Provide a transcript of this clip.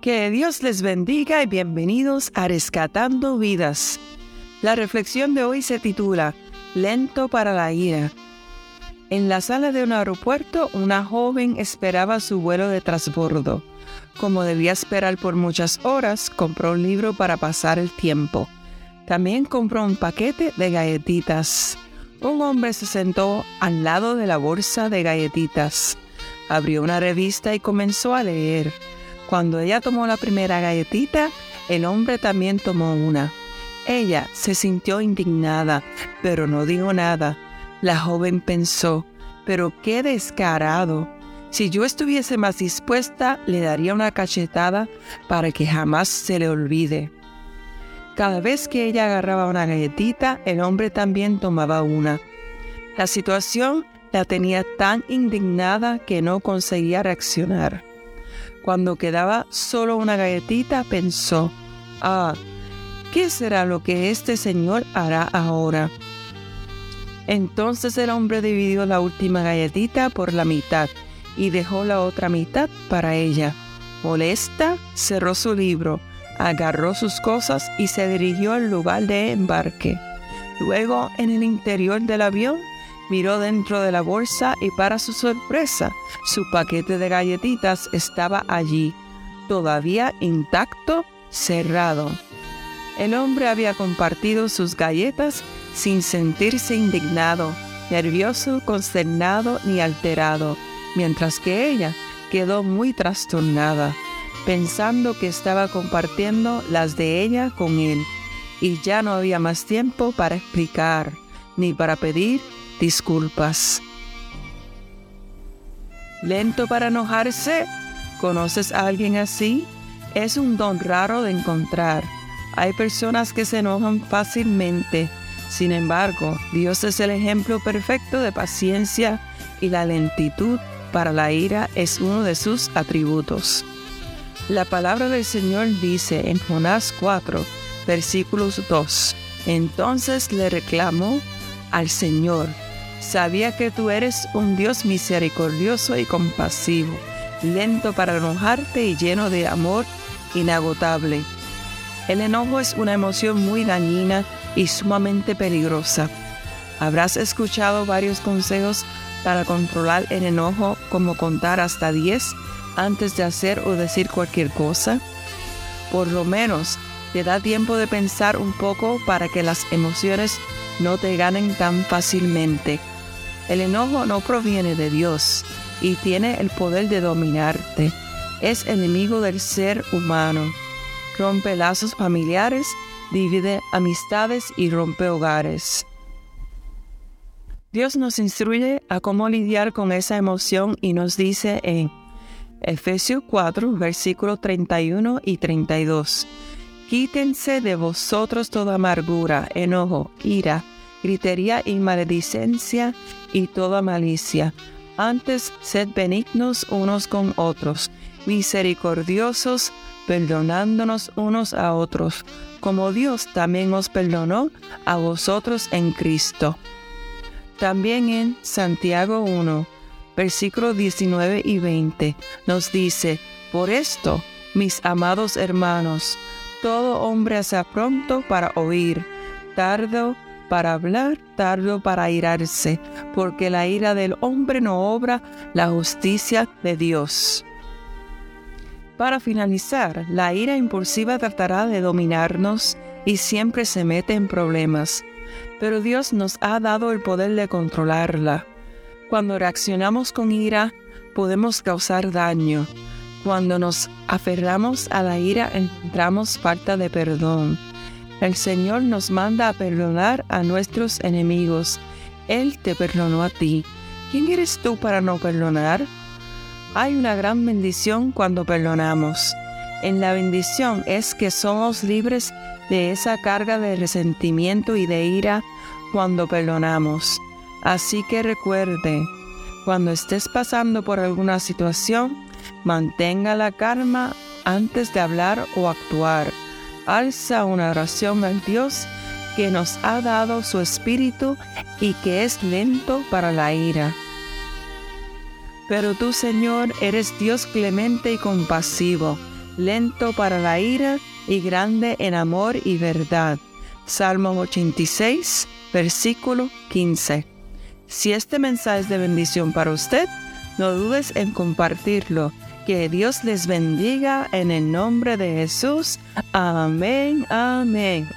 Que Dios les bendiga y bienvenidos a Rescatando Vidas. La reflexión de hoy se titula Lento para la ira. En la sala de un aeropuerto, una joven esperaba su vuelo de transbordo. Como debía esperar por muchas horas, compró un libro para pasar el tiempo. También compró un paquete de galletitas. Un hombre se sentó al lado de la bolsa de galletitas. Abrió una revista y comenzó a leer. Cuando ella tomó la primera galletita, el hombre también tomó una. Ella se sintió indignada, pero no dijo nada. La joven pensó, pero qué descarado. Si yo estuviese más dispuesta, le daría una cachetada para que jamás se le olvide. Cada vez que ella agarraba una galletita, el hombre también tomaba una. La situación la tenía tan indignada que no conseguía reaccionar. Cuando quedaba solo una galletita, pensó, ah, ¿qué será lo que este señor hará ahora? Entonces el hombre dividió la última galletita por la mitad y dejó la otra mitad para ella. Molesta, cerró su libro, agarró sus cosas y se dirigió al lugar de embarque. Luego, en el interior del avión, Miró dentro de la bolsa y para su sorpresa, su paquete de galletitas estaba allí, todavía intacto, cerrado. El hombre había compartido sus galletas sin sentirse indignado, nervioso, consternado ni alterado, mientras que ella quedó muy trastornada, pensando que estaba compartiendo las de ella con él, y ya no había más tiempo para explicar, ni para pedir disculpas. Lento para enojarse. ¿Conoces a alguien así? Es un don raro de encontrar. Hay personas que se enojan fácilmente. Sin embargo, Dios es el ejemplo perfecto de paciencia y la lentitud para la ira es uno de sus atributos. La palabra del Señor dice en Jonás 4, versículos 2, Entonces le reclamó al Señor, Sabía que tú eres un Dios misericordioso y compasivo, lento para enojarte y lleno de amor inagotable. El enojo es una emoción muy dañina y sumamente peligrosa. Habrás escuchado varios consejos para controlar el enojo como contar hasta 10 antes de hacer o decir cualquier cosa. Por lo menos te da tiempo de pensar un poco para que las emociones no te ganen tan fácilmente. El enojo no proviene de Dios y tiene el poder de dominarte. Es enemigo del ser humano. Rompe lazos familiares, divide amistades y rompe hogares. Dios nos instruye a cómo lidiar con esa emoción y nos dice en Efesios 4, versículos 31 y 32. Quítense de vosotros toda amargura, enojo, ira, gritería y maledicencia y toda malicia. Antes sed benignos unos con otros, misericordiosos, perdonándonos unos a otros, como Dios también os perdonó a vosotros en Cristo. También en Santiago 1, versículos 19 y 20, nos dice, por esto, mis amados hermanos, todo hombre sea pronto para oír, tardo hablar, tardo para irarse, porque la ira del hombre no obra la justicia de Dios. Para finalizar, la ira impulsiva tratará de dominarnos y siempre se mete en problemas, pero Dios nos ha dado el poder de controlarla. Cuando reaccionamos con ira, podemos causar daño. Cuando nos aferramos a la ira, encontramos falta de perdón el Señor nos manda a perdonar a nuestros enemigos. Él te perdonó a ti. ¿Quién eres tú para no perdonar? Hay una gran bendición cuando perdonamos. En la bendición es que somos libres de esa carga de resentimiento y de ira cuando perdonamos. Así que recuerde, cuando estés pasando por alguna situación, mantenga la calma antes de hablar o actuar alza una oración al Dios que nos ha dado su espíritu y que es lento para la ira. Pero tú, Señor, eres Dios clemente y compasivo, lento para la ira y grande en amor y verdad. Salmo 86, versículo 15. Si este mensaje es de bendición para usted, no dudes en compartirlo. Que Dios les bendiga en el nombre de Jesús. Amén, amén.